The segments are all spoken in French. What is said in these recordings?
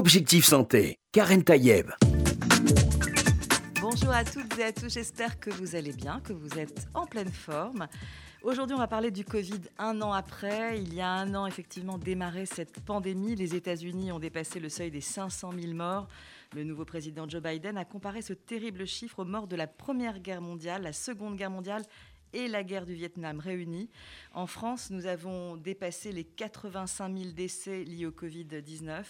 Objectif Santé, Karen Tayeb. Bonjour à toutes et à tous, j'espère que vous allez bien, que vous êtes en pleine forme. Aujourd'hui, on va parler du Covid un an après. Il y a un an, effectivement, démarré cette pandémie. Les États-Unis ont dépassé le seuil des 500 000 morts. Le nouveau président Joe Biden a comparé ce terrible chiffre aux morts de la Première Guerre mondiale, la Seconde Guerre mondiale et la guerre du Vietnam réunies. En France, nous avons dépassé les 85 000 décès liés au Covid-19,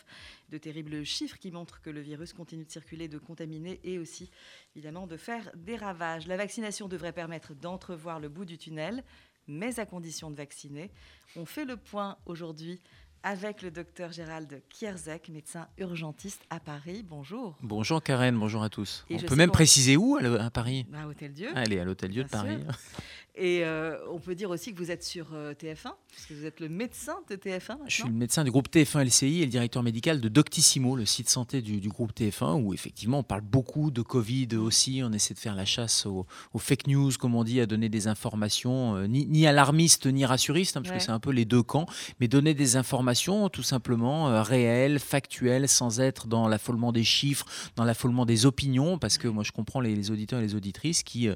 de terribles chiffres qui montrent que le virus continue de circuler, de contaminer et aussi évidemment de faire des ravages. La vaccination devrait permettre d'entrevoir le bout du tunnel, mais à condition de vacciner. On fait le point aujourd'hui avec le docteur Gérald Kierzek, médecin urgentiste à Paris. Bonjour. Bonjour Karen, bonjour à tous. on peut même préciser où à, Paris? À Hôtel Dieu. Allez, à l'Hôtel Dieu de Paris. Et euh, on peut dire aussi que vous êtes sur euh, TF1, puisque vous êtes le médecin de TF1. Je suis le médecin du groupe TF1 LCI et le directeur médical de Doctissimo, le site santé du, groupe TF1, où effectivement on parle beaucoup de Covid aussi. On essaie de faire la chasse aux, fake news, comme on dit, à donner des informations, euh, ni, alarmistes ni rassuristes, hein, parce que c'est un peu les deux camps, mais donner des informations tout simplement réelles, factuelles, sans être dans l'affolement des chiffres, dans l'affolement des opinions, parce que moi je comprends les, auditeurs et les auditrices qui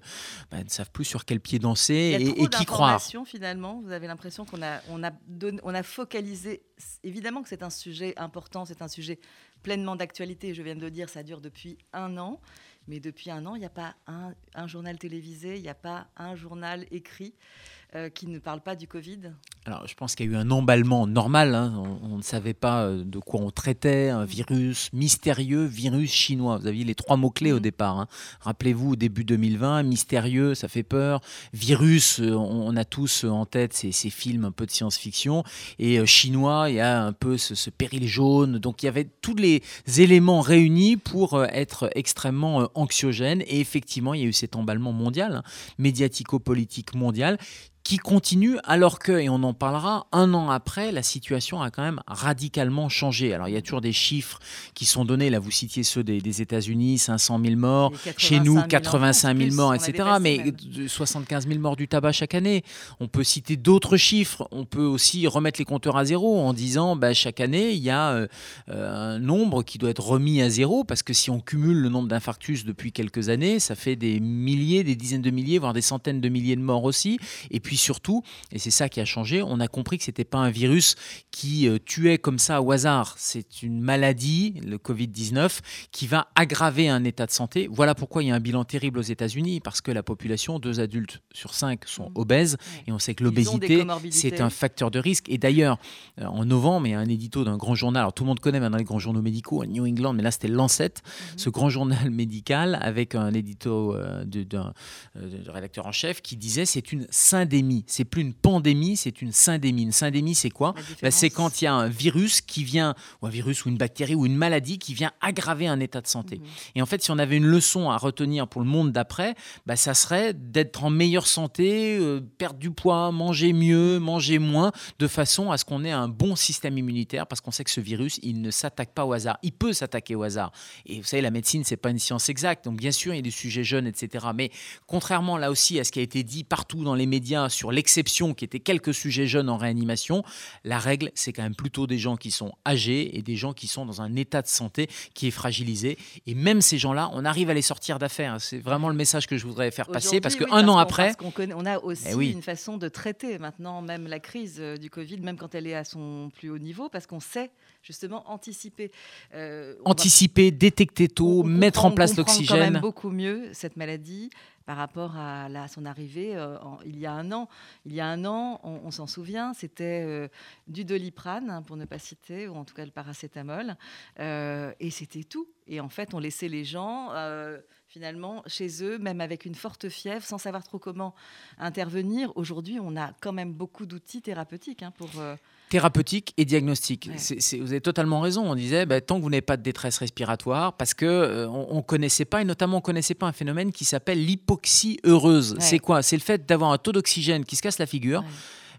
bah, ne savent plus sur quel pied danser et, qui croire. Finalement, vous avez l'impression qu'on a, on a, on a focalisé. Évidemment que c'est un sujet important, c'est un sujet pleinement d'actualité. Je viens de le dire, ça dure depuis un an. Mais depuis un an, il n'y a pas un, un, journal télévisé, il n'y a pas un journal écrit euh, qui ne parle pas du Covid Alors, je pense qu'il y a eu un emballement normal. Hein. On, ne savait pas euh, de quoi on traitait. Un virus mystérieux, virus chinois. Vous aviez les trois mots-clés au mhm. départ. Hein. Rappelez-vous, début 2020, mystérieux, ça fait peur. Virus, euh, on, a tous en tête ces, ces, films un peu de science-fiction. Et chinois, il y a un peu ce, ce, péril jaune. Donc, il y avait tous les éléments réunis pour être extrêmement anxiogène. Et effectivement, il y a eu cet emballement mondial, hein, médiatico-politique mondial, qui continue alors que, et on en parlera, un an après, la situation a quand même radicalement changé. Alors il y a toujours des chiffres qui sont donnés, là vous citiez ceux des, États-Unis, 500 000 morts, chez nous 85 000 morts, etc. Mais 75 000 morts du tabac chaque année. On peut citer d'autres chiffres, on peut aussi remettre les compteurs à zéro en disant bah, chaque année il y a euh, un nombre qui doit être remis à zéro parce que si on cumule le nombre d'infarctus depuis quelques années, ça fait des milliers, des dizaines de milliers, voire des centaines de milliers de morts aussi. Et puis surtout, et c'est ça qui a changé, on a compris que ce n'était pas un virus qui euh, tuait comme ça au hasard. C'est une maladie, le Covid-19, qui va aggraver un état de santé. Voilà pourquoi il y a un bilan terrible aux États-Unis, parce que la population, deux adultes sur cinq sont mmh. obèses, et on sait que l'obésité, c'est un facteur de risque. Et d'ailleurs, euh, en novembre, il y a un édito d'un grand journal, alors tout le monde connaît maintenant les grands journaux médicaux, New England, mais là c'était Lancet, mmh. ce grand journal médical, avec un édito euh, d'un rédacteur en chef qui disait c'est une syndémie c'est plus une pandémie, c'est une syndémie. Une syndémie, c'est quoi bah, C'est quand il y a un virus qui vient, ou un virus ou une bactérie ou une maladie qui vient aggraver un état de santé. Mhm. Et en fait, si on avait une leçon à retenir pour le monde d'après, bah, ça serait d'être en meilleure santé, euh, perdre du poids, manger mieux, manger moins, de façon à ce qu'on ait un bon système immunitaire, parce qu'on sait que ce virus, il ne s'attaque pas au hasard. Il peut s'attaquer au hasard. Et vous savez, la médecine, c'est pas une science exacte. Donc bien sûr, il y a des sujets jeunes, etc. Mais contrairement là aussi à ce qui a été dit partout dans les médias sur l'exception qui était quelques sujets jeunes en réanimation, la règle, c'est quand même plutôt des gens qui sont âgés et des gens qui sont dans un état de santé qui est fragilisé. Et même ces gens-là, on arrive à les sortir d'affaires. C'est vraiment le message que je voudrais faire passer parce qu'un an après. on, connaît, on a aussi eh une façon de traiter maintenant, même la crise euh, du Covid, même quand elle est à son plus haut niveau, parce qu'on sait justement anticiper. Euh, anticiper, détecter tôt, mettre en place l'oxygène. quand même beaucoup mieux cette maladie par rapport à, son arrivée euh, il y a un an. Il y a un an, on, s'en souvient, c'était euh, du doliprane, hein, pour ne pas citer, ou en tout cas le paracétamol, et c'était tout. Et en fait, on laissait les gens finalement chez eux, même avec une forte fièvre, sans savoir trop comment intervenir. Aujourd'hui, on a quand même beaucoup d'outils thérapeutiques hein, pour thérapeutique et diagnostique. vous avez totalement raison. On disait, bah, tant que vous n'avez pas de détresse respiratoire, parce que euh, on, connaissait pas, et notamment on connaissait pas un phénomène qui s'appelle l'hypoxie heureuse. C'est quoi? C'est le fait d'avoir un taux d'oxygène qui se casse la figure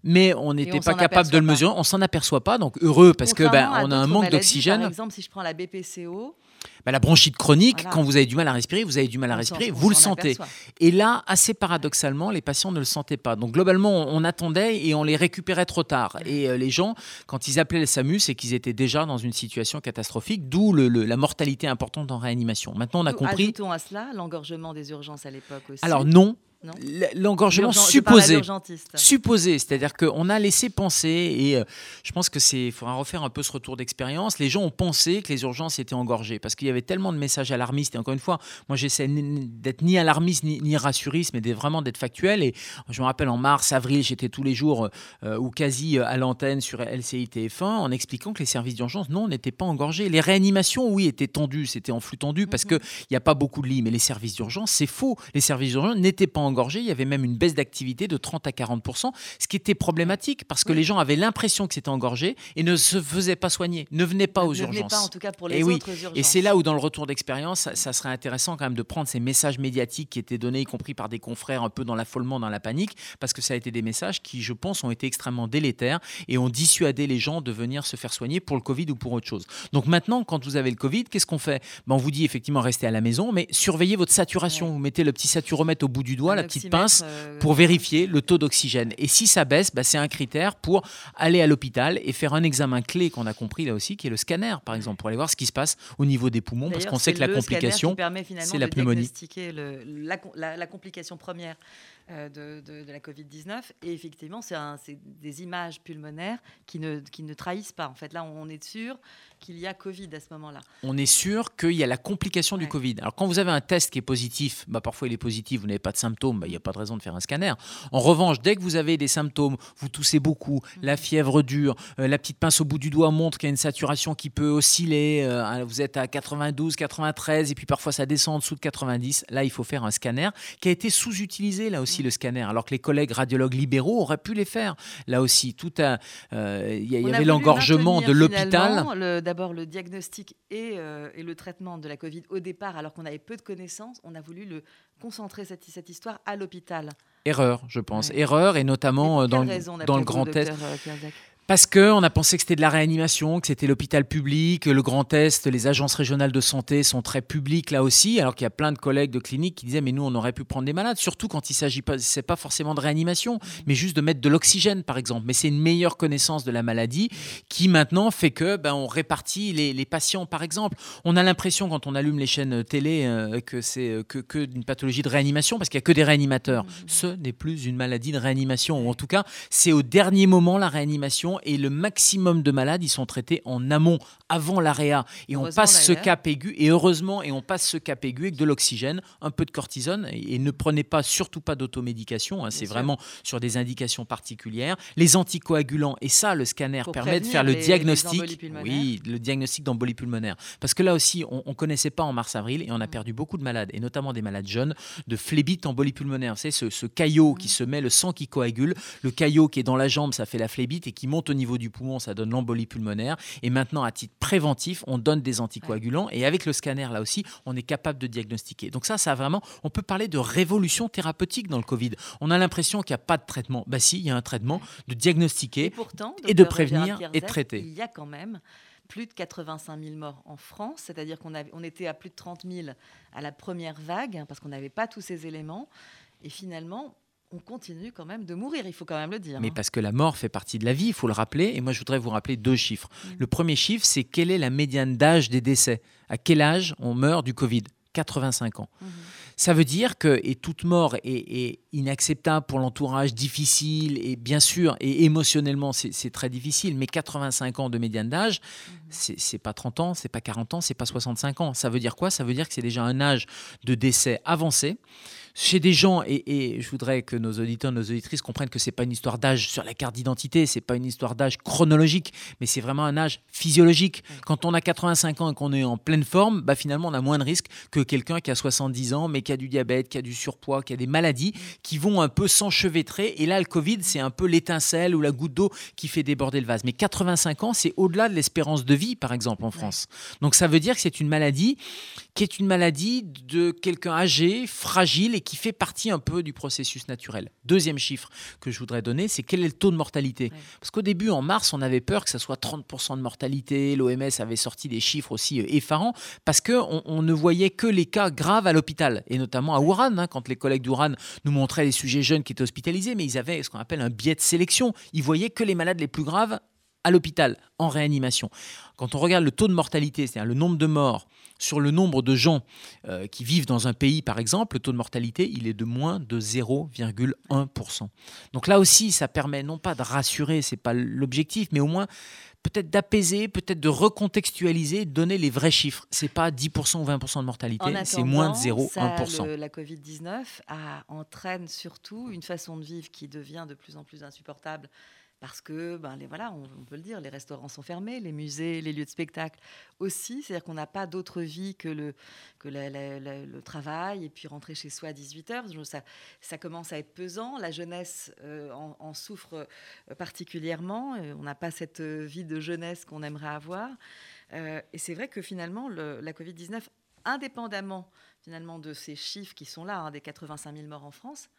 mais on n'était pas capable de le mesurer. On s'en aperçoit pas, donc heureux parce que ben, on a un manque d'oxygène. Par exemple, si je prends la BPCO, bah, la bronchite chronique, quand vous avez du mal à respirer, vous avez du mal à respirer, vous le sentez. Et là, assez paradoxalement, les patients ne le sentaient pas. Donc globalement, on, attendait et on les récupérait trop tard. Et euh, les gens, quand ils appelaient le SAMU, c'est qu'ils étaient déjà dans une situation catastrophique, d'où la mortalité importante en réanimation. Maintenant, on a compris. Ajoutons à cela l'engorgement des urgences à l'époque aussi. Alors non, L'engorgement supposé. Supposé, c'est-à-dire qu'on a laissé penser, et euh, je pense que c'est, faudra refaire un peu ce retour d'expérience. Les gens ont pensé que les urgences étaient engorgées parce qu'il y avait tellement de messages alarmistes. Et encore une fois, moi j'essaie d'être ni alarmiste ni, rassuriste, mais vraiment d'être factuel. Et je me rappelle en mars, avril, j'étais tous les jours euh, ou quasi euh, à l'antenne sur LCI TF1 en expliquant que les services d'urgence, non, n'étaient pas engorgés. Les réanimations, oui, étaient tendues, c'était en flux tendu parce mhm. qu'il n'y a pas beaucoup de lits. Mais les services d'urgence, c'est faux. Les services d'urgence n'étaient pas engorgés il y avait même une baisse d'activité de 30 à 40% ce qui était problématique parce que les gens avaient l'impression que c'était engorgé et ne se faisaient pas soigner, ne venaient pas aux ne urgences. pas en tout cas pour les et autres urgences. Et c'est là où dans le retour d'expérience, ça, serait intéressant quand même de prendre ces messages médiatiques qui étaient donnés, y compris par des confrères un peu dans l'affolement, dans la panique, parce que ça a été des messages qui, je pense, ont été extrêmement délétères et ont dissuadé les gens de venir se faire soigner pour le Covid ou pour autre chose. Donc maintenant, quand vous avez le Covid, qu'est-ce qu'on fait? Ben, On vous dit effectivement restez à la maison, mais surveillez votre saturation. Vous mettez le petit saturomètre au bout du doigt, la petite pince, euh, pour vérifier le taux d'oxygène. Et si ça baisse, bah, c'est un critère pour aller à l'hôpital et faire un examen clé qu'on a compris là aussi, qui est le scanner, par exemple, pour aller voir ce qui se passe au niveau des poumons, parce qu'on sait que la complication, c'est la pneumonie. Le, la, la, complication première euh, de, la Covid-19. Et effectivement, c'est des images pulmonaires qui ne, qui ne trahissent pas. En fait, là, on est sûr qu'il y a Covid à ce moment-là. On est sûr qu'il y a la complication du Covid. Alors, quand vous avez un test qui est positif, bah, parfois il est positif, vous n'avez pas de symptômes, bah, il n'y a pas de raison de faire un scanner. En revanche, dès que vous avez des symptômes, vous toussez beaucoup, la mhm. fièvre dure, euh, la petite pince au bout du doigt montre qu'il y a une saturation qui peut osciller, euh, vous êtes à 92, 93, et puis parfois ça descend en dessous de 90, là, il faut faire un scanner qui a été sous-utilisé là aussi le scanner, alors que les collègues radiologues libéraux auraient pu les faire. Là aussi, tout euh, il y, avait l'engorgement de l'hôpital. D'abord le diagnostic et, euh, et, le traitement de la Covid au départ, alors qu'on avait peu de connaissances, on a voulu le concentrer cette, cette histoire à l'hôpital. Erreur, je pense. Erreur, et notamment euh, dans, dans le Grand test parce qu'on a pensé que c'était de la réanimation, que c'était l'hôpital public, le Grand Est, les agences régionales de santé sont très publiques là aussi, alors qu'il y a plein de collègues de cliniques qui disaient mais nous on aurait pu prendre des malades, surtout quand il s'agit pas, c'est pas forcément de réanimation, mais juste de mettre de l'oxygène par exemple. Mais c'est une meilleure connaissance de la maladie qui maintenant fait que ben, on répartit les, patients par exemple. On a l'impression quand on allume les chaînes télé euh, que c'est euh, que, que d'une pathologie de réanimation parce qu'il y a que des réanimateurs. Mmh. Ce n'est plus une maladie de réanimation, ou en tout cas c'est au dernier moment la réanimation et le maximum de malades, ils sont traités en amont, avant l'AREA. Et on passe ce cap aigu, et heureusement, et on passe ce cap aigu avec de l'oxygène, un peu de cortisone, et, ne prenez pas, surtout pas d'automédication, hein, c'est vraiment sur des indications particulières. Les anticoagulants, et ça, le scanner permet de faire le diagnostic. oui, le diagnostic d'embolie pulmonaire. Parce que là aussi, on ne connaissait pas en mars-avril, et on a mm. perdu beaucoup de malades, et notamment des malades jeunes, de phlébite embolie pulmonaire. C'est ce, ce caillot qui mm. se met, le sang qui coagule, le caillot qui est dans la jambe, ça fait la phlébite, et qui monte au niveau du poumon, ça donne l'embolie pulmonaire. Et maintenant, à titre préventif, on donne des anticoagulants. Et avec le scanner, là aussi, on est capable de diagnostiquer. Donc ça, ça vraiment, on peut parler de révolution thérapeutique dans le Covid. On a l'impression qu'il n'y a pas de traitement. Bah si, il y a un traitement de diagnostiquer et, de prévenir et de traiter. Il y a quand même plus de 85 000 morts en France, c'est-à-dire qu'on on était à plus de 30 000 à la première vague, parce qu'on n'avait pas tous ces éléments. Et finalement, on continue quand même de mourir, il faut quand même le dire. Mais hein. parce que la mort fait partie de la vie, il faut le rappeler. Et moi, je voudrais vous rappeler deux chiffres. Mm. Le premier chiffre, c'est quelle est la médiane d'âge des décès? À quel âge on meurt du Covid? 85 ans. Mm-hmm. Ça veut dire que, et toute mort est, inacceptable pour l'entourage, difficile, et bien sûr, et émotionnellement, c'est très difficile, mais 85 ans de médiane d'âge, mm-hmm. c'est pas 30 ans, c'est pas 40 ans, c'est pas 65 ans. Ça veut dire quoi? Ça veut dire que c'est déjà un âge de décès avancé chez des gens, et, je voudrais que nos auditeurs, nos auditrices comprennent que c'est pas une histoire d'âge sur la carte d'identité, c'est pas une histoire d'âge chronologique, mais c'est vraiment un âge physiologique. Quand on a 85 ans et qu'on est en pleine forme, bah finalement on a moins de risques que quelqu'un qui a 70 ans, mais qui a du diabète, qui a du surpoids, qui a des maladies qui vont un peu s'enchevêtrer. Et là, le Covid, c'est un peu l'étincelle ou la goutte d'eau qui fait déborder le vase. Mais 85 ans, c'est au-delà de l'espérance de vie, par exemple, en France. Donc ça veut dire que c'est une maladie qui est une maladie de quelqu'un âgé, fragile et qui fait partie un peu du processus naturel. Deuxième chiffre que je voudrais donner, c'est quel est le taux de mortalité Parce qu'au début, en mars, on avait peur que ça soit 30% de mortalité. L'OMS avait sorti des chiffres aussi euh, effarants parce qu'on on ne voyait que les cas graves à l'hôpital, et notamment à Wuhan, hein, quand les collègues d'Uran nous montraient les sujets jeunes qui étaient hospitalisés, mais ils avaient ce qu'on appelle un biais de sélection. Ils voyaient que les malades les plus graves à l'hôpital, en réanimation. Quand on regarde le taux de mortalité, c'est-à-dire le nombre de morts sur le nombre de gens euh, qui vivent dans un pays, par exemple, le taux de mortalité, il est de moins de 0,1%. Donc là aussi, ça permet non pas de rassurer, c'est pas l'objectif, mais au moins peut-être d'apaiser, peut-être de recontextualiser, de donner les vrais chiffres. C'est pas 10% ou 20% de mortalité, c'est moins de 0,1%. La Covid-19 entraîne surtout une façon de vivre qui devient de plus en plus insupportable parce que, ben, les, voilà, on, peut le dire, les restaurants sont fermés, les musées, les lieux de spectacle aussi. C'est-à-dire qu'on n'a pas d'autre vie que, le, que le travail et puis rentrer chez soi à 18h. Ça, ça commence à être pesant. La jeunesse euh, en, souffre euh, particulièrement. On n'a pas cette vie de jeunesse qu'on aimerait avoir. Euh, et c'est vrai que finalement, la Covid-19, indépendamment finalement de ces chiffres qui sont là, hein, des 85 000 morts en France,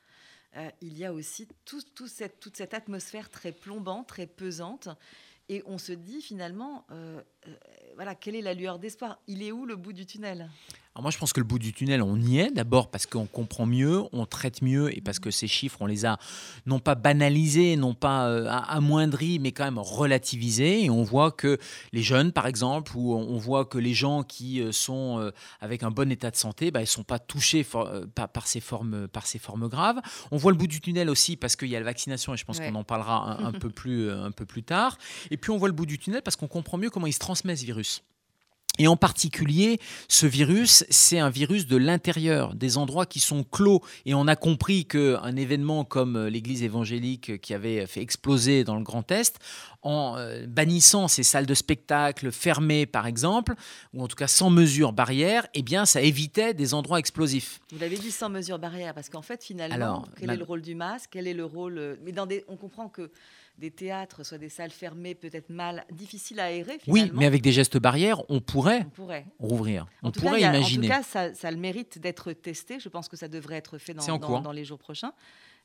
euh, il y a aussi toute cette atmosphère très plombante, très pesante. Et on se dit finalement, euh, euh, voilà, quelle est la lueur d'espoir? Il est où le bout du tunnel? Moi, je pense que le bout du tunnel, on y est. D'abord parce qu'on comprend mieux, on traite mieux et parce que ces chiffres, on les a non pas banalisés, non pas euh, amoindris, mais quand même relativisés. Et on voit que les jeunes, par exemple, ou on voit que les gens qui euh, sont euh, avec un bon état de santé, bah, ils ne sont pas touchés par, ces formes, par ces formes graves. On voit le bout du tunnel aussi parce qu'il y a la vaccination et je pense qu'on en parlera un, peu plus, un peu plus tard. Et puis on voit le bout du tunnel parce qu'on comprend mieux comment il se transmet ce virus. Et en particulier, ce virus, c'est un virus de l'intérieur, des endroits qui sont clos. Et on a compris qu'un événement comme euh, l'église évangélique qui avait fait exploser dans le Grand Est, en euh, bannissant ces salles de spectacle fermées, par exemple, ou en tout cas sans mesure barrière, eh bien, ça évitait des endroits explosifs. Vous l'avez dit sans mesure barrière, parce qu'en fait, finalement, quel est le rôle du masque? Quel est le rôle Mais dans des... on comprend que des théâtres, soit des salles fermées, peut-être mal, difficiles à aérer. Oui, mais avec des gestes barrières, on pourrait, rouvrir. On pourrait imaginer. en tout cas, ça, ça a le mérite d'être testé. Je pense que ça devrait être fait dans, dans, dans les jours prochains.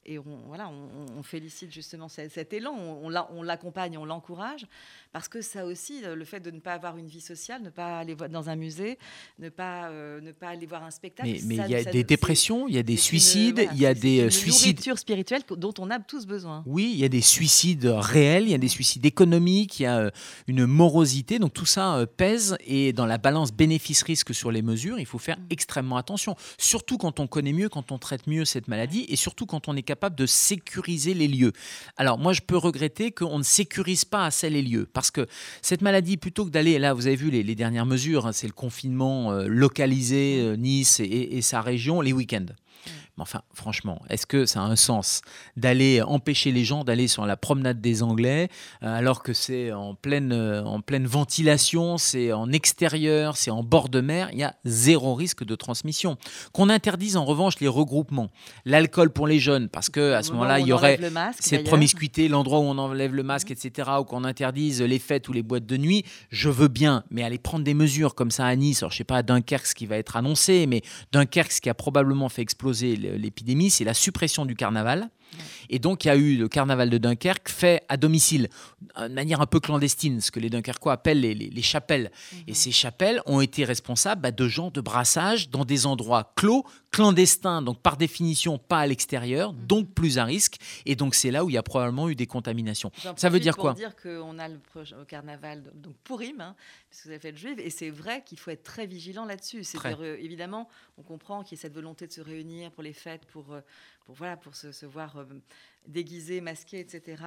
Et on, voilà, on, félicite justement cet, élan, on, l'accompagne, on l'encourage, parce que ça aussi, le fait de ne pas avoir une vie sociale, ne pas aller dans un musée, ne pas, euh, ne pas aller voir un spectacle. Mais il y a des dépressions, il y a des suicides, il y a des une euh, suicides. spirituelle dont on a tous besoin. Oui, il y a des suicides réels, il y a des suicides économiques, il y a euh, une morosité. Donc tout ça pèse et dans la balance bénéfice-risque sur les mesures, il faut faire mm. extrêmement attention. Surtout quand on connaît mieux, quand on traite mieux cette maladie et surtout quand on est capable de sécuriser les lieux. Alors moi, je peux regretter qu'on ne sécurise pas assez les lieux, parce que cette maladie, plutôt que d'aller, là, vous avez vu les, dernières mesures, hein, c'est le confinement euh, localisé, euh, Nice et, sa région, les week-ends enfin, franchement, est-ce que ça a un sens d'aller empêcher les gens d'aller sur la promenade des Anglais euh, alors que c'est en pleine, euh, en pleine ventilation, c'est en extérieur, c'est en bord de mer, il y a zéro risque de transmission. Qu'on interdise en revanche les regroupements, l'alcool pour les jeunes, parce que à ce moment-là, il y aurait cette promiscuité, l'endroit où on enlève le masque, etc., ou qu'on interdise les fêtes ou les boîtes de nuit, je veux bien, mais aller prendre des mesures comme ça à Nice, alors je sais pas à Dunkerque ce qui va être annoncé, mais Dunkerque ce qui a probablement fait exploser l'épidémie, c'est la suppression du carnaval. Et donc, il y a eu le carnaval de Dunkerque fait à domicile, de manière un peu clandestine, ce que les Dunkerquois appellent les, chapelles. Mhm. Et ces chapelles ont été responsables bah, de gens de brassage dans des endroits clos, clandestins, donc par définition pas à l'extérieur, mhm. donc plus à risque. Et donc, c'est là où il y a probablement eu des contaminations. Ça veut dire quoi pour dire qu'on a le carnaval donc Pourim, hein, puisque vous avez fait le juif, et c'est vrai qu'il faut être très vigilant là-dessus. C'est euh, évidemment, on comprend qu'il y a cette volonté de se réunir pour les fêtes, pour, euh, pour, voilà, pour se, voir euh, déguisé, masqué, etc.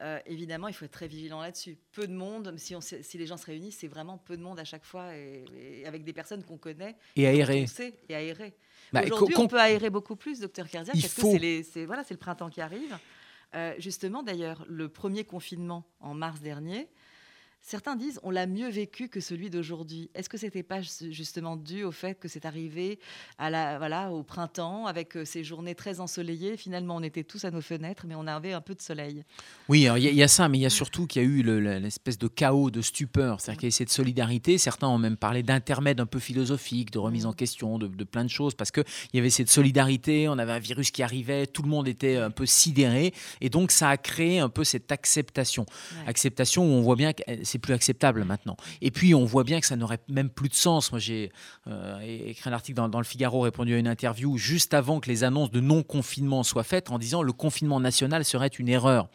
Euh, évidemment, il faut être très vigilant là-dessus. Peu de monde, si, on, si les gens se réunissent, c'est vraiment peu de monde à chaque fois, et, avec des personnes qu'on connaît. Et aéré. et aéré. Bah, Aujourd'hui, on peut aérer beaucoup plus, docteur Cardiac, parce faut... que c'est voilà, le printemps qui arrive. Euh, justement, d'ailleurs, le premier confinement en mars dernier, Certains disent on l'a mieux vécu que celui d'aujourd'hui. Est-ce que c'était pas justement dû au fait que c'est arrivé à la, voilà, au printemps avec euh, ces journées très ensoleillées? Finalement, on était tous à nos fenêtres, mais on avait un peu de soleil. Oui, il y, a ça, mais il y a surtout qu'il y a eu l'espèce de chaos, de stupeur. C'est-à-dire qu'il y a cette solidarité. Certains ont même parlé d'intermède un peu philosophique, de remise en mm. question, de, plein de choses, parce qu'il y avait cette solidarité, on avait un virus qui arrivait, tout le monde était un peu sidéré. Et donc, ça a créé un peu cette acceptation. Acceptation où on voit bien que c'est plus acceptable maintenant. Et puis, on voit bien que ça n'aurait même plus de sens. Moi, j'ai euh, écrit un article dans, le Figaro, répondu à une interview juste avant que les annonces de non-confinement soient faites en disant le confinement national serait une erreur.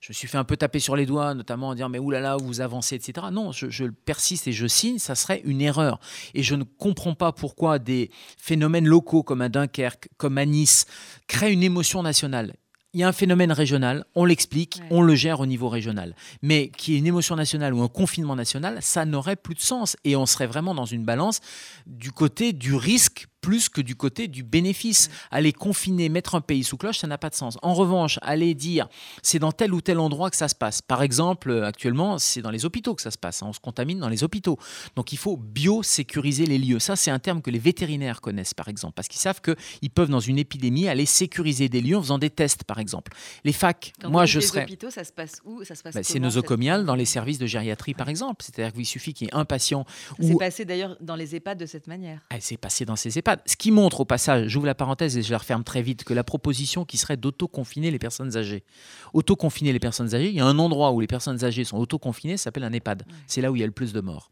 Je me suis fait un peu taper sur les doigts, notamment en disant mais oulala, vous avancez, etc. Non, je, je persiste et je signe, ça serait une erreur. Et je ne comprends pas pourquoi des phénomènes locaux comme à Dunkerque, comme à Nice, créent une émotion nationale il y a un phénomène régional, on l'explique, on le gère au niveau régional. Mais qui est une émotion nationale ou un confinement national, ça n'aurait plus de sens. Et on serait vraiment dans une balance du côté du risque plus que du côté du bénéfice. Aller confiner, mettre un pays sous cloche, ça n'a pas de sens. En revanche, aller dire c'est dans tel ou tel endroit que ça se passe. Par exemple, euh, actuellement, c'est dans les hôpitaux que ça se passe. Hein. On se contamine dans les hôpitaux. Donc il faut bio-sécuriser les lieux. Ça, c'est un terme que les vétérinaires connaissent, par exemple, parce qu'ils savent qu'ils peuvent, dans une épidémie, aller sécuriser des lieux en faisant des tests, par exemple. Les facs, moi, je serais. Les hôpitaux, ça se passe où? Ça se passe bah, C'est nosocomial dans les services de gériatrie, par exemple. C'est-à-dire qu'il suffit qu'il y ait un patient. C'est passé d'ailleurs dans les EHPAD de cette manière. C'est passé dans ces EHPAD. Ce qui montre au passage, j'ouvre la parenthèse et je la referme très vite, que la proposition qui serait d'auto-confiner les personnes âgées. Auto-confiner les personnes âgées, il y a un endroit où les personnes âgées sont auto-confinées, ça s'appelle un EHPAD. C'est là où il y a le plus de morts.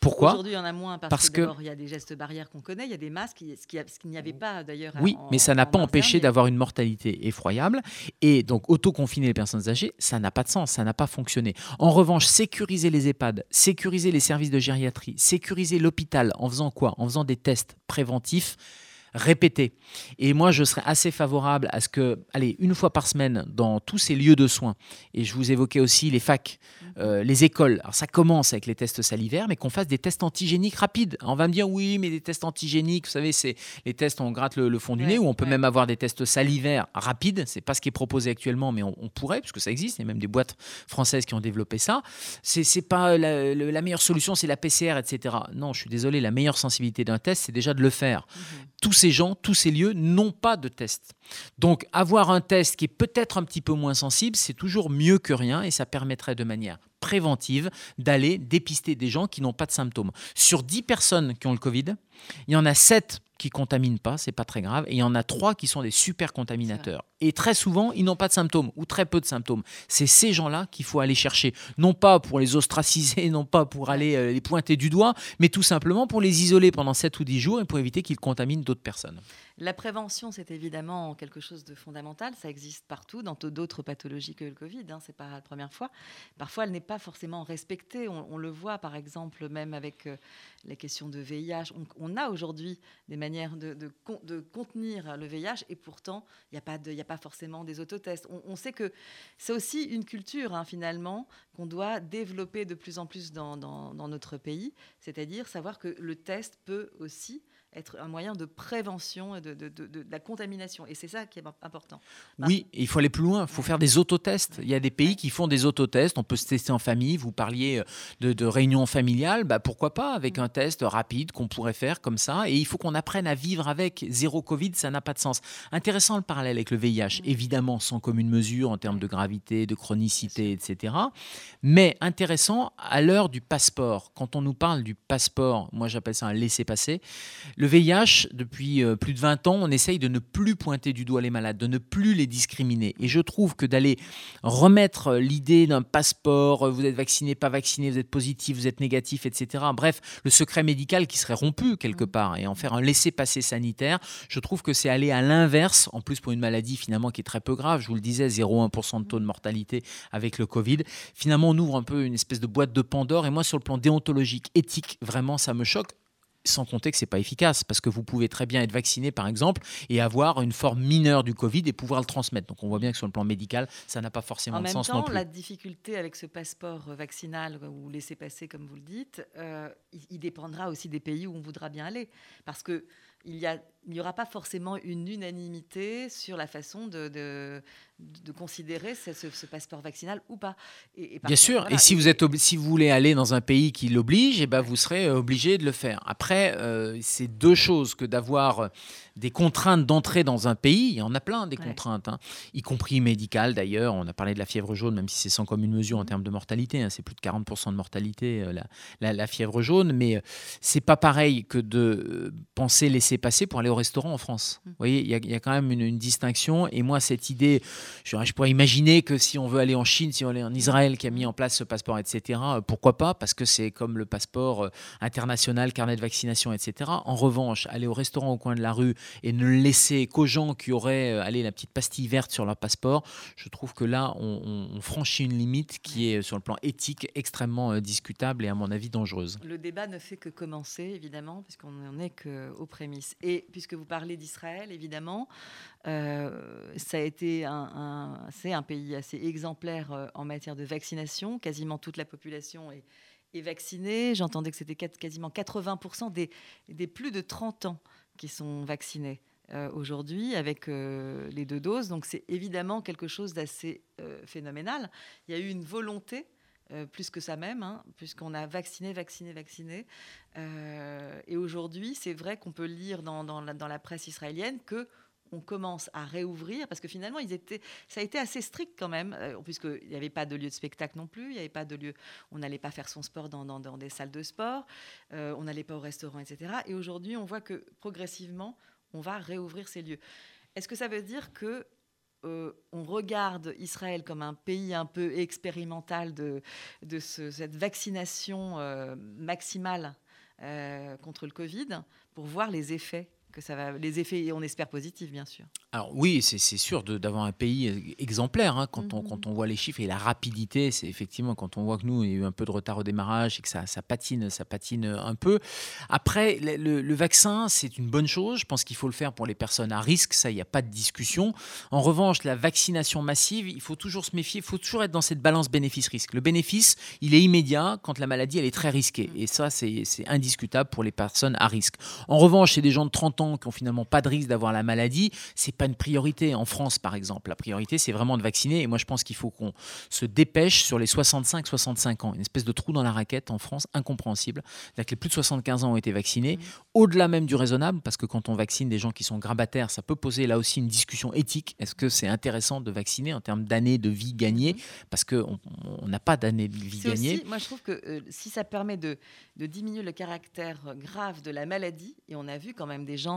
Pourquoi Aujourd'hui, il y en a moins parce, que, y a des gestes barrières qu'on connaît, il y a des masques, ce qu'il n'y avait pas d'ailleurs. Oui, mais ça n'a pas empêché d'avoir une mortalité effroyable. Et donc, auto-confiner les personnes âgées, ça n'a pas de sens, ça n'a pas fonctionné. En revanche, sécuriser les EHPAD, sécuriser les services de gériatrie, sécuriser l'hôpital en faisant quoi? En faisant des tests préventifs répéter. Et moi, je serais assez favorable à ce que, allez, une fois par semaine, dans tous ces lieux de soins, et je vous évoquais aussi les facs, mhm. euh, les écoles, alors ça commence avec les tests salivaires, mais qu'on fasse des tests antigéniques rapides. On va me dire, oui, mais des tests antigéniques, vous savez, c'est les tests, on gratte le, fond du nez, ou on peut même avoir des tests salivaires rapides. C'est pas ce qui est proposé actuellement, mais on, pourrait, puisque ça existe, il y a même des boîtes françaises qui ont développé ça. C'est pas la, meilleure solution, c'est la PCR, etc. Non, je suis désolé, la meilleure sensibilité d'un test, c'est déjà de le faire. Mhm tous ces gens, tous ces lieux n'ont pas de test. Donc avoir un test qui est peut-être un petit peu moins sensible, c'est toujours mieux que rien et ça permettrait de manière préventive d'aller dépister des gens qui n'ont pas de symptômes. Sur 10 personnes qui ont le Covid, il y en a 7 qui contaminent pas, c'est pas très grave, et il y en a 3 qui sont des super contaminateurs. Et très souvent, ils n'ont pas de symptômes ou très peu de symptômes. C'est ces gens-là qu'il faut aller chercher, non pas pour les ostraciser, non pas pour aller euh, les pointer du doigt, mais tout simplement pour les isoler pendant 7 ou 10 jours et pour éviter qu'ils contaminent d'autres personnes. La prévention, c'est évidemment quelque chose de fondamental. Ça existe partout, dans d'autres pathologies que le Covid. Hein, c'est pas la première fois. Parfois, elle n'est pas forcément respectée. On, le voit, par exemple, même avec euh, les questions de VIH. On, a aujourd'hui des manières de, contenir le VIH, et pourtant, il n'y a, pas forcément des autotests. On, sait que c'est aussi une culture, hein, finalement, qu'on doit développer de plus en plus dans notre pays, c'est-à-dire savoir que le test peut aussi être un moyen de prévention de, de, la contamination. Et c'est ça qui est important. Oui, il faut aller plus loin. Il faut faire des autotests. Il y a des pays qui font des autotests. On peut se tester en famille. Vous parliez euh, de, réunion familiale. Bah, pourquoi pas avec un test rapide qu'on pourrait faire comme ça. Et il faut qu'on apprenne à vivre avec. Zéro Covid, ça n'a pas de sens. Intéressant le parallèle avec le VIH. Évidemment, sans commune mesure en termes de gravité, de chronicité, etc. Mais intéressant à l'heure du passeport. Quand on nous parle du passeport, moi j'appelle ça un laisser-passer le VIH, depuis euh, plus de 20 ans, on essaye de ne plus pointer du doigt les malades, de ne plus les discriminer. Et je trouve que d'aller remettre euh, l'idée d'un passeport, euh, vous êtes vacciné, pas vacciné, vous êtes positif, vous êtes négatif, etc. Bref, le secret médical qui serait rompu quelque mmh. part et en faire un laisser-passer sanitaire, je trouve que c'est aller à l'inverse, en plus pour une maladie finalement qui est très peu grave, je vous le disais, 0,1% de taux de mortalité avec le Covid. Finalement, on ouvre un peu une espèce de boîte de Pandore et moi, sur le plan déontologique, éthique, vraiment, ça me choque sans compter que c'est pas efficace parce que vous pouvez très bien être vacciné par exemple et avoir une forme mineure du Covid et pouvoir le transmettre. Donc on voit bien que sur le plan médical, ça n'a pas forcément de sens non plus. La difficulté avec ce passeport vaccinal ou laisser passer comme vous le dites, euh, il, dépendra aussi des pays où on voudra bien aller parce que il y a il n'y aura pas forcément une unanimité sur la façon de, de, de considérer ce, ce, passeport vaccinal ou pas. Et, et Bien sûr, voilà. et si vous, êtes si vous voulez aller dans un pays qui l'oblige, eh ben vous serez obligé de le faire. Après, euh, c'est deux choses que d'avoir des contraintes d'entrée dans un pays, il y en a plein des ouais. contraintes, hein, y compris médicales d'ailleurs. On a parlé de la fièvre jaune, même si c'est sans commune mesure en termes de mortalité, hein, c'est plus de 40% de mortalité, euh, la, la, la, fièvre jaune, mais euh, c'est pas pareil que de penser laisser passer pour aller au restaurant en France. Mmh. Vous voyez, il y, y, a quand même une, une, distinction, et moi, cette idée, je, je, pourrais imaginer que si on veut aller en Chine, si on est en Israël qui a mis en place ce passeport, etc., euh, pourquoi pas Parce que c'est comme le passeport international, carnet de vaccination, etc. En revanche, aller au restaurant au coin de la rue et ne le laisser qu'aux gens qui auraient euh, allez, la petite pastille verte sur leur passeport, je trouve que là, on, on, franchit une limite qui est, sur le plan éthique, extrêmement euh, discutable et, à mon avis, dangereuse. Le débat ne fait que commencer, évidemment, puisqu'on n'en est qu'aux prémices. Et puisque vous parlez d'Israël, évidemment, euh, un, c'est un pays assez exemplaire euh, en matière de vaccination. Quasiment toute la population est, vaccinée. J'entendais que c'était quasiment 80% des, des plus de 30 ans qui sont vaccinés euh, aujourd'hui avec les deux doses. Donc c'est évidemment quelque chose d'assez phénoménal. Il y a eu une volonté. Euh, plus que ça même, hein, puisqu'on a vacciné, vacciné, vacciné. Euh, et aujourd'hui, c'est vrai qu'on peut lire dans, la, presse israélienne que on commence à réouvrir parce que finalement ça a été assez strict quand même euh, puisqu'il n'y avait pas de lieu de spectacle non plus il n'y avait pas de lieu on n'allait pas faire son sport dans, dans, des salles de sport on n'allait pas au restaurant etc et aujourd'hui on voit que progressivement on va réouvrir ces lieux est-ce que ça veut dire que euh, on regarde Israël comme un pays un peu expérimental de, de ce, cette vaccination euh, maximale euh, contre le Covid pour voir les effets que ça va, les effets, et on espère positifs, bien sûr. Alors oui, c'est sûr d'avoir un pays exemplaire hein, quand, on, quand on voit les chiffres et la rapidité. C'est effectivement quand on voit que nous, il y a eu un peu de retard au démarrage et que ça, ça patine, ça patine un peu. Après, le, le vaccin, c'est une bonne chose. Je pense qu'il faut le faire pour les personnes à risque. Ça, il n'y a pas de discussion. En revanche, la vaccination massive, il faut toujours se méfier. Il faut toujours être dans cette balance bénéfice-risque. Le bénéfice, il est immédiat quand la maladie, elle est très risquée. Et ça, c'est indiscutable pour les personnes à risque. En revanche, c'est des gens de 30 ans qui ont finalement pas de risque d'avoir la maladie. C'est pas une priorité en France, par exemple. La priorité, c'est vraiment de vacciner. Et moi, je pense qu'il faut qu'on se dépêche sur les 65-65 ans. Une espèce de trou dans la raquette en France, incompréhensible. C'est-à-dire que les plus de 75 ans ont été vaccinés, mmh. au-delà même du raisonnable, parce que quand on vaccine des gens qui sont grabataires, ça peut poser là aussi une discussion éthique. Est-ce que c'est intéressant de vacciner en termes d'années de vie gagnée? Parce qu'on n'a pas d'années de vie gagnée. Aussi, moi, je trouve que euh, si ça permet de, de diminuer le caractère grave de la maladie, et on a vu quand même des gens,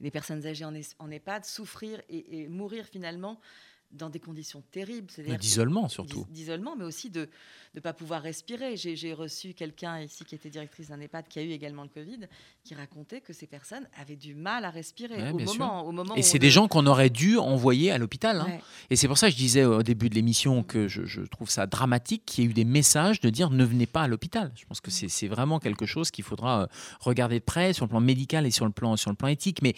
des personnes âgées en, EHPAD, souffrir et mourir finalement dans des conditions terribles. D'isolement surtout. D'isolement, mais aussi de ne pas pouvoir respirer. J'ai reçu quelqu'un ici qui était directrice d'un EHPAD qui a eu également le Covid, qui racontait que ces personnes avaient du mal à respirer ouais, au, moment, au, moment, Et c'est des gens qu'on aurait dû envoyer à l'hôpital. Hein. Ouais. Et c'est pour ça que je disais au début de l'émission que je, je, trouve ça dramatique qu'il y ait eu des messages de dire ne venez pas à l'hôpital. Je pense que c'est vraiment quelque chose qu'il faudra euh, regarder de près sur le plan médical et sur le plan, sur le plan éthique. Mais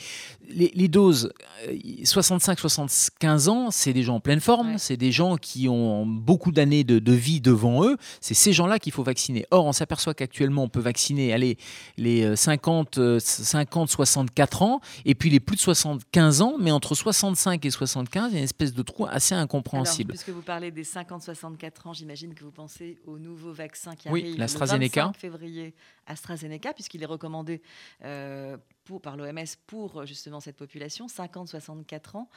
les, les doses, 65-75 ans, c'est des gens en pleine forme, ouais. c'est des gens qui ont beaucoup d'années de, de, vie devant eux, c'est ces gens-là qu'il faut vacciner. Or, on s'aperçoit qu'actuellement, on peut vacciner allez, les 50, 50, 64 ans, et puis les plus de 75 ans, mais entre 65 et 75, il y a une espèce de trou assez incompréhensible. Alors, puisque vous parlez des 50-64 ans, j'imagine que vous pensez au nouveau vaccin qui oui, arrive le 25 février, AstraZeneca, puisqu'il est recommandé euh, pour, par l'OMS pour justement cette population, 50-64 ans.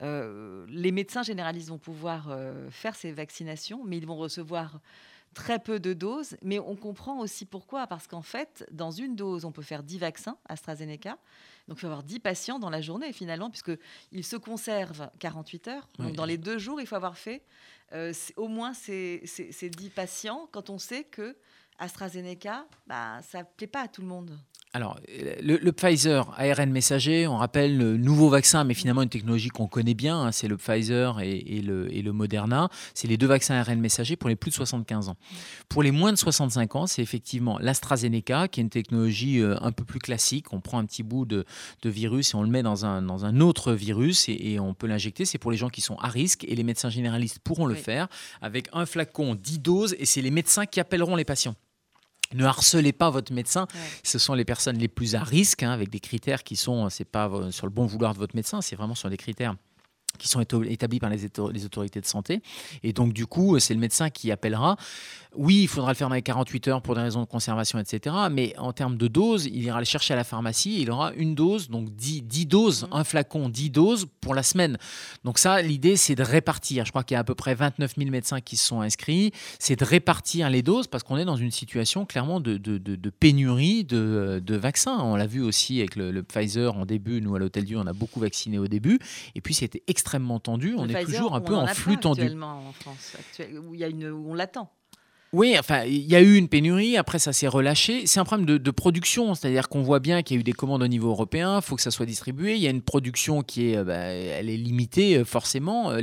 Euh, les médecins généralistes vont pouvoir euh, faire ces vaccinations, mais ils vont recevoir très peu de doses. Mais on comprend aussi pourquoi, parce qu'en fait, dans une dose, on peut faire 10 vaccins AstraZeneca. Donc, il faut avoir 10 patients dans la journée, finalement, puisqu'ils se conservent 48 heures. Donc, oui. dans les deux jours, il faut avoir fait euh, au moins ces, ces, ces 10 patients quand on sait que AstraZeneca, bah, ça ne plaît pas à tout le monde. Alors, le, le, Pfizer ARN messager, on rappelle le nouveau vaccin, mais finalement une technologie qu'on connaît bien, hein, c'est le Pfizer et, et, le, et, le, Moderna. C'est les deux vaccins ARN messager pour les plus de 75 ans. Pour les moins de 65 ans, c'est effectivement l'AstraZeneca, qui est une technologie euh, un peu plus classique. On prend un petit bout de, de virus et on le met dans un, dans un autre virus et, et on peut l'injecter. C'est pour les gens qui sont à risque et les médecins généralistes pourront le oui. faire avec un flacon 10 doses et c'est les médecins qui appelleront les patients. Ne harcelez pas votre médecin. Ce sont les personnes les plus à risque, hein, avec des critères qui sont, c'est pas sur le bon vouloir de votre médecin, c'est vraiment sur des critères qui sont établis par les, autorités de santé. Et donc, du coup, c'est le médecin qui appellera. Oui, il faudra le faire dans les 48 heures pour des raisons de conservation, etc. Mais en termes de dose, il ira le chercher à la pharmacie. Il aura une dose, donc 10, 10 doses, mmh. un flacon, 10 doses pour la semaine. Donc ça, l'idée, c'est de répartir. Je crois qu'il y a à peu près 29 000 médecins qui se sont inscrits. C'est de répartir les doses parce qu'on est dans une situation clairement de, de, pénurie de, vaccins. On l'a vu aussi avec le, Pfizer en début. Nous, à l'Hôtel Dieu, on a beaucoup vacciné au début. Et puis, c'était extrêmement tendu. on est toujours un peu en flux tendu. Actuellement en France, où, il y a une, où on l'attend. Oui, enfin, il y a eu une pénurie, après ça s'est relâché. C'est un problème de, production, c'est-à-dire qu'on voit bien qu'il y a eu des commandes au niveau européen, il faut que ça soit distribué. Il y a une production qui est, euh, bah, elle est limitée euh, forcément. Euh,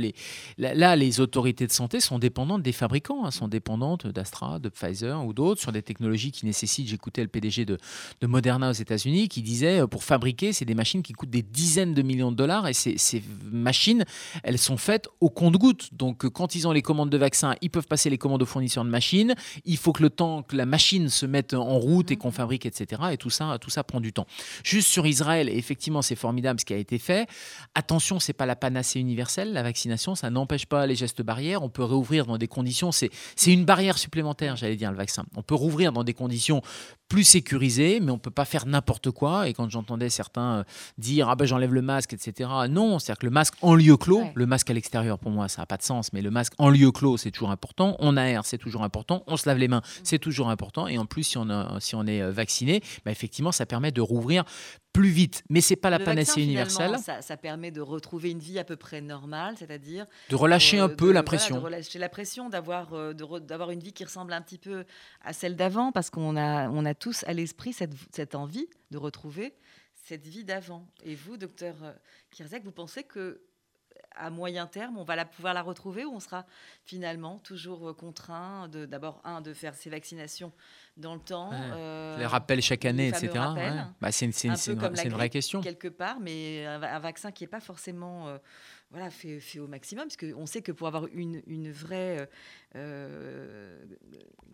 là, les autorités de santé sont dépendantes des fabricants, hein, sont dépendantes d'Astra, de Pfizer ou d'autres sur des technologies qui nécessitent. J'écoutais le PDG de, de, Moderna aux États-Unis qui disait pour fabriquer, c'est des machines qui coûtent des dizaines de millions de dollars et ces, ces machines, elles sont faites au compte-gouttes. Donc, quand ils ont les commandes de vaccins, ils peuvent passer les commandes aux fournisseurs de machines il faut que le temps, que la machine se mette en route et mhm. qu'on fabrique, etc. Et tout ça, tout ça prend du temps. Juste sur Israël, effectivement, c'est formidable ce qui a été fait. Attention, c'est pas la panacée universelle, la vaccination, ça n'empêche pas les gestes barrières. On peut réouvrir dans des conditions, c'est une barrière supplémentaire, j'allais dire, le vaccin. On peut rouvrir dans des conditions plus sécurisées, mais on peut pas faire n'importe quoi. Et quand j'entendais certains euh, dire ah ben j'enlève le masque, etc. Non, c'est-à-dire que le masque en lieu clos, le masque à l'extérieur pour moi ça n'a pas de sens, mais le masque en lieu clos c'est toujours important. On aère, c'est toujours important on se lave les mains, c'est toujours important. Et en plus, si on, si on est euh, vacciné, bah, effectivement, ça permet de rouvrir plus vite. Mais c'est pas la panacée universelle. Ça, permet de retrouver une vie à peu près normale, c'est-à-dire de relâcher un euh, peu la pression. de relâcher la pression, d'avoir euh, d'avoir une vie qui ressemble un petit peu à celle d'avant, parce qu'on a on a tous à l'esprit cette, cette envie de retrouver cette vie d'avant. Et vous, docteur Kirzek, vous pensez que à moyen terme, on va pouvoir la retrouver ou on sera finalement toujours euh, contraint d'abord un de faire ces vaccinations dans le temps, euh, les rappels chaque année, etc. Bah, c'est une, vraie question quelque part, mais un, vaccin qui n'est pas forcément euh, voilà fait, fait, au maximum, parce qu'on sait que pour avoir une, vraie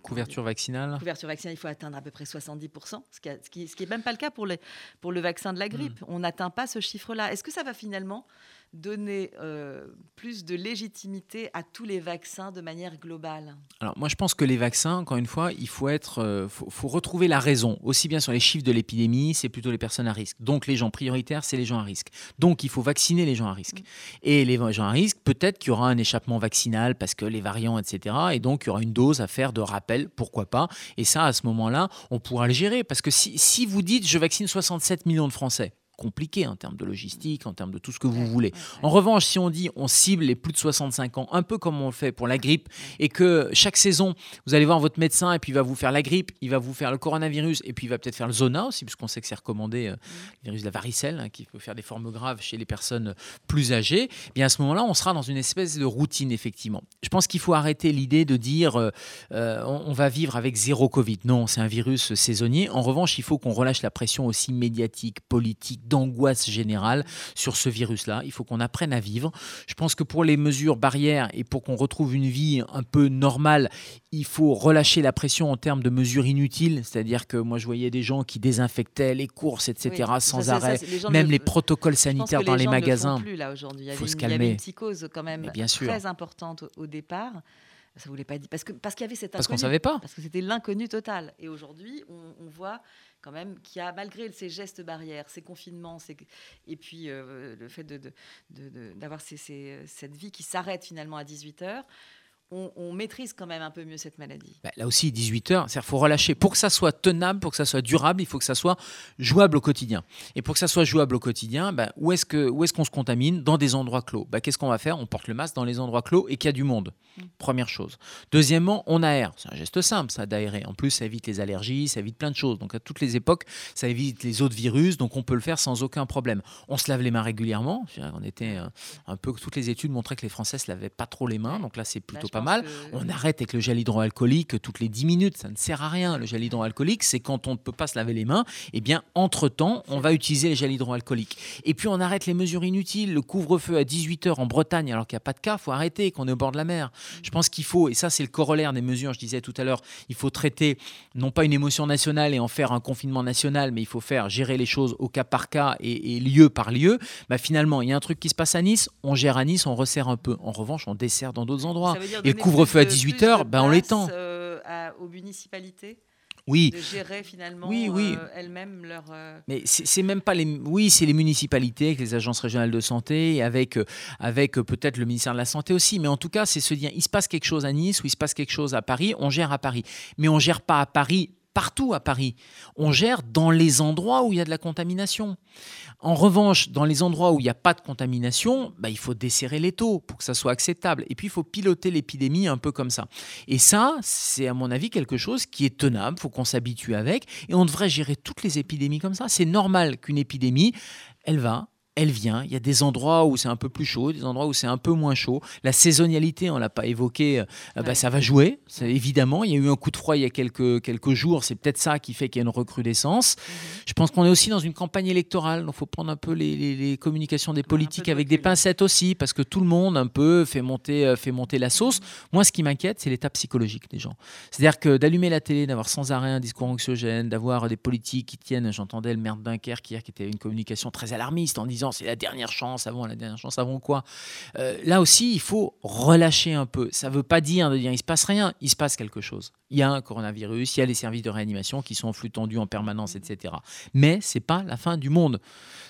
couverture vaccinale, couverture vaccinale, il faut atteindre à peu près 70%, ce qui n'est ce qui, ce qui est même pas le cas pour, les, pour le vaccin de la grippe. Mm. On n'atteint pas ce chiffre-là. Est-ce que ça va finalement donner euh, plus de légitimité à tous les vaccins de manière globale? Alors moi je pense que les vaccins, encore une fois, il faut être, euh, faut, retrouver la raison. Aussi bien sur les chiffres de l'épidémie, c'est plutôt les personnes à risque. Donc les gens prioritaires, c'est les gens à risque. Donc il faut vacciner les gens à risque. Mm. Et les gens à risque, peut-être qu'il y aura un échappement vaccinal parce que les variants, etc. Et donc il y aura une dose à faire de rappel, pourquoi pas. Et ça, à ce moment-là, on pourra le gérer. Parce que si, si vous dites je vaccine 67 millions de Français, compliqué en termes de logistique, en termes de tout ce que vous voulez. En revanche, si on dit on cible les plus de 65 ans, un peu comme on le fait pour la grippe, et que chaque saison, vous allez voir votre médecin et puis il va vous faire la grippe, il va vous faire le coronavirus, et puis il va peut-être faire le zona aussi, puisqu'on sait que c'est recommandé, euh, le virus de la varicelle, hein, qui peut faire des formes graves chez les personnes plus âgées, eh bien à ce moment-là, on sera dans une espèce de routine, effectivement. Je pense qu'il faut arrêter l'idée de dire euh, euh, on, va vivre avec zéro Covid. Non, c'est un virus saisonnier. En revanche, il faut qu'on relâche la pression aussi médiatique, politique, d'angoisse générale sur ce virus-là. Il faut qu'on apprenne à vivre. Je pense que pour les mesures barrières et pour qu'on retrouve une vie un peu normale, il faut relâcher la pression en termes de mesures inutiles. C'est-à-dire que moi, je voyais des gens qui désinfectaient les courses, etc., sans arrêt. Même les protocoles sanitaires dans les, magasins. Il faut se calmer. Il y avait une psychose quand même bien sûr. très importante au départ. Ça voulait pas dire parce que parce qu'il y avait cette parce qu'on savait pas parce que c'était l'inconnu total. Et aujourd'hui, on, voit quand même qu'il y a malgré ces gestes barrières, ces confinements, et puis euh, le fait d'avoir cette vie qui s'arrête finalement à 18 heures on, maîtrise quand même un peu mieux cette maladie. Bah, là aussi, 18 heures, il faut relâcher. Pour que ça soit tenable, pour que ça soit durable, il faut que ça soit jouable au quotidien. Et pour que ça soit jouable au quotidien, bah, où est-ce qu'on est qu'on se contamine? Dans des endroits clos. Bah, Qu'est-ce qu'on va faire? On porte le masque dans les endroits clos et qu'il y a du monde. Mm. Première chose. Deuxièmement, on aère. C'est un geste simple, ça, d'aérer. En plus, ça évite les allergies, ça évite plein de choses. Donc, à toutes les époques, ça évite les autres virus. Donc, on peut le faire sans aucun problème. On se lave les mains régulièrement. On était euh, un peu. Toutes les études montraient que les Français se lavaient pas trop les mains. Donc là, c'est plutôt pas mal. On arrête avec le gel hydroalcoolique toutes les 10 minutes, ça ne sert à rien. Le gel hydroalcoolique, c'est quand on ne peut pas se laver les mains, eh bien, entre-temps, on va utiliser les gels hydroalcooliques. Et puis, on arrête les mesures inutiles. Le couvre-feu à 18h en Bretagne, alors qu'il n'y a pas de cas, il faut arrêter, qu'on est au bord de la mer. Je pense qu'il faut, et ça, c'est le corollaire des mesures, je disais tout à l'heure, il faut traiter non pas une émotion nationale et en faire un confinement national, mais il faut faire gérer les choses au cas par cas et, lieu par lieu. Bah, finalement, il y a un truc qui se passe à Nice, on gère à Nice, on resserre un peu. En revanche, on dessert dans d'autres endroits. Et le couvre-feu à 18h, ben, on l'étend. Euh, aux municipalités oui. de gérer finalement oui, oui. Euh, elles-mêmes leur. Euh, Mais c'est même pas les. Oui, c'est les municipalités, avec les agences régionales de santé, avec, avec peut-être le ministère de la Santé aussi. Mais en tout cas, c'est se dire il se passe quelque chose à Nice ou il se passe quelque chose à Paris, on gère à Paris. Mais on gère pas à Paris partout à Paris. On gère dans les endroits où il y a de la contamination. En revanche, dans les endroits où il n'y a pas de contamination, bah, il faut desserrer les taux pour que ça soit acceptable. Et puis, il faut piloter l'épidémie un peu comme ça. Et ça, c'est à mon avis quelque chose qui est tenable, faut qu'on s'habitue avec. Et on devrait gérer toutes les épidémies comme ça. C'est normal qu'une épidémie, elle va, elle vient. Il y a des endroits où c'est un peu plus chaud, des endroits où c'est un peu moins chaud. La saisonnalité, on l'a pas évoqué, euh, bah, ça va jouer, évidemment. Il y a eu un coup de froid il y a quelques, quelques jours, c'est peut-être ça qui fait qu'il y a une recrudescence. Mhm. Je pense qu'on est aussi dans une campagne électorale, donc il faut prendre un peu les, communications des politiques avec des pincettes aussi, parce que tout le monde un peu fait monter, euh, fait monter la sauce. Moi, ce qui m'inquiète, c'est l'état psychologique des gens. C'est-à-dire que d'allumer la télé, d'avoir sans arrêt un discours anxiogène, d'avoir des politiques qui tiennent, j'entendais le maire de Dunkerque hier qui était une communication très alarmiste en disant c'est la dernière chance avant la dernière chance avant quoi. Euh, là aussi, il faut relâcher un peu. Ça ne veut pas dire de dire il se passe rien, il se passe quelque chose. Il y a un coronavirus, il y a les services de réanimation qui sont en flux tendu en permanence, etc. Mais c'est pas la fin du monde.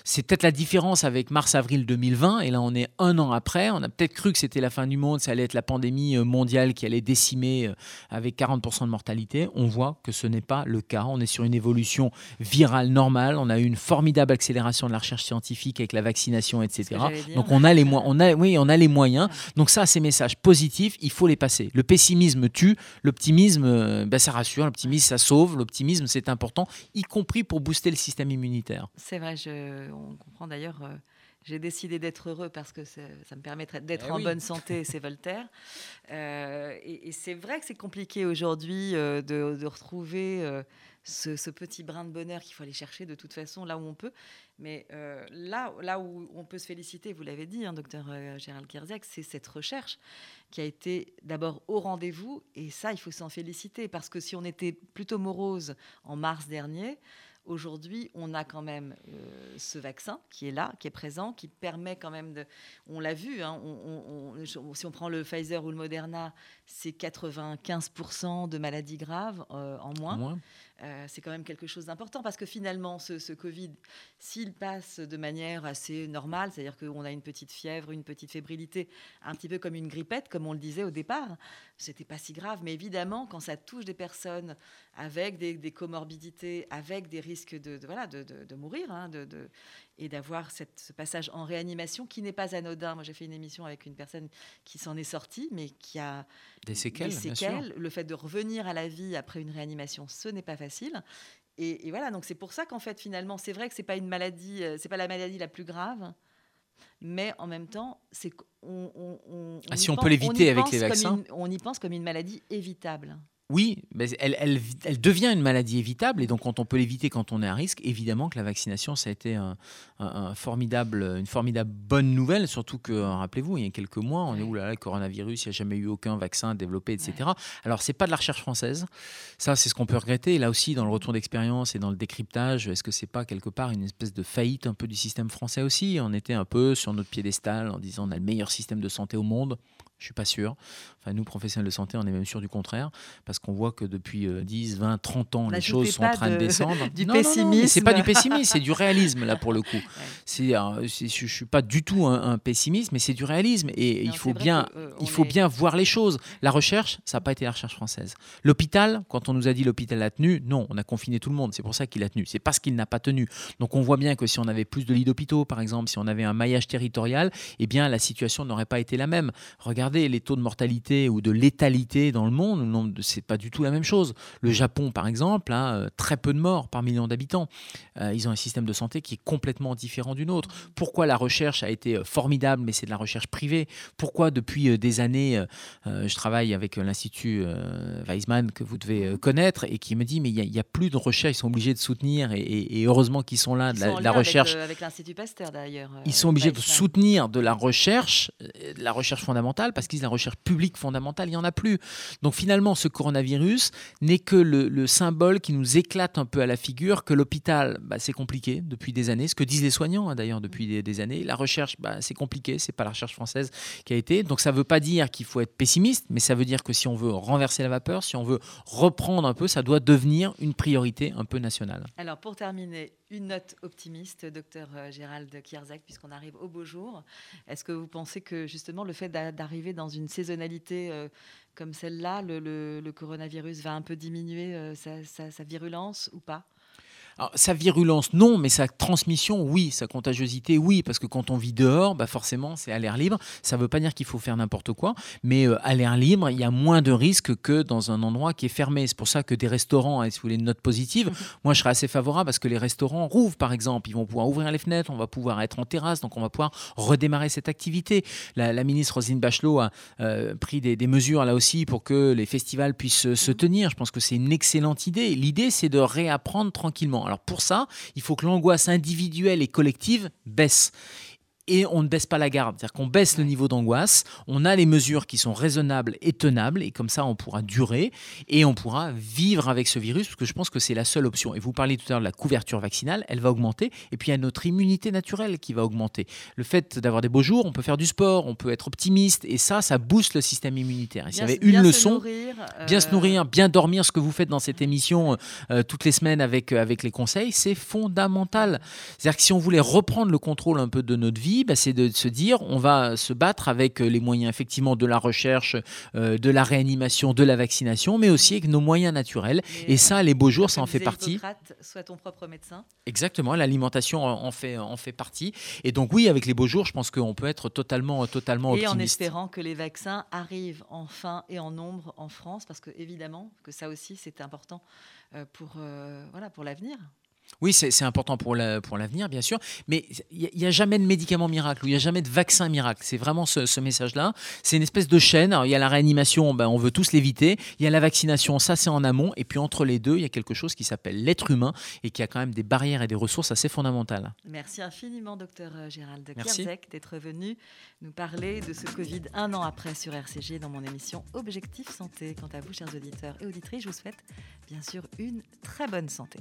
C'est peut-être la différence avec mars-avril 2020, et là on est un an après. On a peut-être cru que c'était la fin du monde, ça allait être la pandémie euh, mondiale qui allait décimer euh, avec 40% de mortalité. On voit que ce n'est pas le cas. On est sur une évolution virale normale. On a eu une formidable accélération de la recherche scientifique avec la vaccination, etc. Donc on a les on a, oui, on a les moyens. Donc ça, ces messages positifs, il faut les passer. Le pessimisme tue, l'optimisme, euh, ben, ça rassure, l'optimisme, ça sauve. L'optimisme, c'est important, y compris pour booster le système immunitaire. C'est vrai, on comprend d'ailleurs. Euh, j'ai décidé d'être heureux parce que ça, me permettrait d'être eh en bonne santé, c'est Voltaire. Euh, et, c'est vrai que c'est compliqué aujourd'hui de, retrouver ce, petit brin de bonheur qu'il faut aller chercher de toute façon là où on peut. Mais euh, là, là où on peut se féliciter, vous l'avez dit, hein, docteur euh, Gérald Kerziak, c'est cette recherche qui a été d'abord au rendez-vous. Et ça, il faut s'en féliciter parce que si on était plutôt morose en mars dernier, Aujourd'hui, on a quand même euh, ce vaccin qui est là, qui est présent, qui permet quand même de. On l'a vu, hein, si on prend le Pfizer ou le Moderna, c'est 95% de maladies graves en moins. Euh, c'est quand même quelque chose d'important parce que finalement, ce, Covid, s'il passe de manière assez normale, c'est-à-dire qu'on a une petite fièvre, une petite fébrilité, un petit peu comme une grippette, comme on le disait au départ, c'était pas si grave. Mais évidemment, quand ça touche des personnes avec des, comorbidités, avec des risques de, voilà, de, mourir, hein, et d'avoir ce passage en réanimation qui n'est pas anodin. Moi, j'ai fait une émission avec une personne qui s'en est sortie, mais qui a des séquelles. Des séquelles. Le fait de revenir à la vie après une réanimation, ce n'est pas facile. Et, voilà, donc c'est pour ça qu'en fait, finalement, c'est vrai que c'est pas une maladie, euh, c'est pas la maladie la plus grave, mais en même temps, c'est on, ah, si on peut l'éviter avec les vaccins, on y pense comme une maladie évitable. Oui, mais elle, elle, devient une maladie évitable et donc quand on peut l'éviter quand on est à risque, évidemment que la vaccination, ça a été un, formidable, une formidable bonne nouvelle, surtout que, rappelez-vous, il y a quelques mois, on est où là, le coronavirus, il n'y a jamais eu aucun vaccin développé, etc. Alors, c'est pas de la recherche française, ça c'est ce qu'on peut regretter. Et là aussi, dans le retour d'expérience et dans le décryptage, est-ce que c'est pas quelque part une espèce de faillite un peu du système français aussi? On était un peu sur notre piédestal en disant on a le meilleur système de santé au monde. Je suis pas sûr. Enfin, nous, professionnels de santé, on est même sûr du contraire, parce qu'on voit que depuis 10, 20, 30 ans, les choses sont en train de, descendre. du pessimisme. c'est pas du pessimisme, c'est du réalisme là pour le coup. C'est, euh, je suis pas du tout un, pessimiste, mais c'est du réalisme et il faut bien, euh, il faut bien voir les choses. La recherche, ça n'a pas été la recherche française. L'hôpital, quand on nous a dit l'hôpital a tenu, non, on a confiné tout le monde. C'est pour ça qu'il a tenu. C'est parce qu'il n'a pas tenu. Donc on voit bien que si on avait plus de lits d'hôpitaux, par exemple, si on avait un maillage territorial, eh bien la situation n'aurait pas été la même. Regardez regardez les taux de mortalité ou de létalité dans le monde, c'est pas du tout la même chose. Le Japon, par exemple, a euh, très peu de morts par million d'habitants. Euh, ils ont un système de santé qui est complètement différent du nôtre. Pourquoi la recherche a été formidable, mais c'est de la recherche privée? Pourquoi depuis des années, je travaille avec l'Institut Weizmann que vous devez connaître et qui me dit mais il n'y a, plus de recherche, ils sont obligés de soutenir et, heureusement qu'ils sont là, de la, recherche. Avec, l'Institut Pasteur d'ailleurs. Ils sont obligés de soutenir de la recherche, de la recherche fondamentale, parce qu'ils la recherche publique fondamentale, il n'y en a plus. Donc finalement, ce coronavirus n'est que le, symbole qui nous éclate un peu à la figure que l'hôpital, bah, c'est compliqué depuis des années, ce que disent les soignants hein, d'ailleurs depuis des, années. La recherche, bah, c'est compliqué, c'est pas la recherche française qui a été. Donc ça ne veut pas dire qu'il faut être pessimiste, mais ça veut dire que si on veut renverser la vapeur, si on veut reprendre un peu, ça doit devenir une priorité un peu nationale. Alors pour terminer, une note optimiste, docteur euh, Gérald Kierzek, puisqu'on arrive au beau jour. Est-ce que vous pensez que justement le fait d'arriver dans une saisonnalité euh, comme celle-là, le, coronavirus va un peu diminuer euh, sa virulence ou pas? Sa virulence, non, mais sa transmission, oui, sa contagiosité, oui, parce que quand on vit dehors, bah forcément, c'est à l'air libre. Ça ne veut pas dire qu'il faut faire n'importe quoi, mais euh, à l'air libre, il y a moins de risques que dans un endroit qui est fermé. C'est pour ça que des restaurants, hein, si vous voulez une note positive, mhm. moi je serais assez favorable parce que les restaurants rouvrent, par exemple. Ils vont pouvoir ouvrir les fenêtres, on va pouvoir être en terrasse, donc on va pouvoir redémarrer cette activité. La, ministre Rosine Bachelot a euh, pris des, mesures là aussi pour que les festivals puissent se tenir. Je pense que c'est une excellente idée. L'idée, c'est de réapprendre tranquillement. Alors pour ça, il faut que l'angoisse individuelle et collective baisse et on ne baisse pas la garde. C'est-à-dire qu'on baisse le niveau d'angoisse, on a les mesures qui sont raisonnables et tenables, et comme ça on pourra durer et on pourra vivre avec ce virus, parce que je pense que c'est la seule option. Et vous parliez tout à l'heure de la couverture vaccinale, elle va augmenter, et puis il y a notre immunité naturelle qui va augmenter. Le fait d'avoir des beaux jours, on peut faire du sport, on peut être optimiste, et ça, ça booste le système immunitaire. S'il y avait une leçon, bien se nourrir, bien dormir, ce que vous faites dans cette émission euh, toutes les semaines avec, euh, avec les conseils, c'est fondamental. C'est-à-dire que si on voulait reprendre le contrôle un peu de notre vie, bah, c'est de se dire on va se battre avec euh, les moyens effectivement de la recherche, euh, de la réanimation, de la vaccination, mais aussi avec nos moyens naturels. et ça, les beaux jours, ça en fait partie. Sois ton propre médecin. Exactement, l'alimentation en fait, en fait partie. Et donc oui, avec les beaux jours, je pense qu'on peut être totalement, totalement optimiste. Et en espérant que les vaccins arrivent enfin et en nombre en France, parce que évidemment que ça aussi c'est important euh, pour, voilà, pour l'avenir. Oui, c'est important pour l'avenir, bien sûr, mais il n'y a, jamais de médicament miracle, il n'y a jamais de vaccin miracle. C'est vraiment ce, message-là. C'est une espèce de chaîne. il y a la réanimation, ben, on veut tous l'éviter. Il y a la vaccination, ça c'est en amont. Et puis entre les deux, il y a quelque chose qui s'appelle l'être humain et qui a quand même des barrières et des ressources assez fondamentales. Merci infiniment, docteur Gérald Kierzek, d'être venu nous parler de ce Covid un an après sur RCG dans mon émission Objectif Santé. Quant à vous, chers auditeurs et auditrices, je vous souhaite bien sûr une très bonne santé.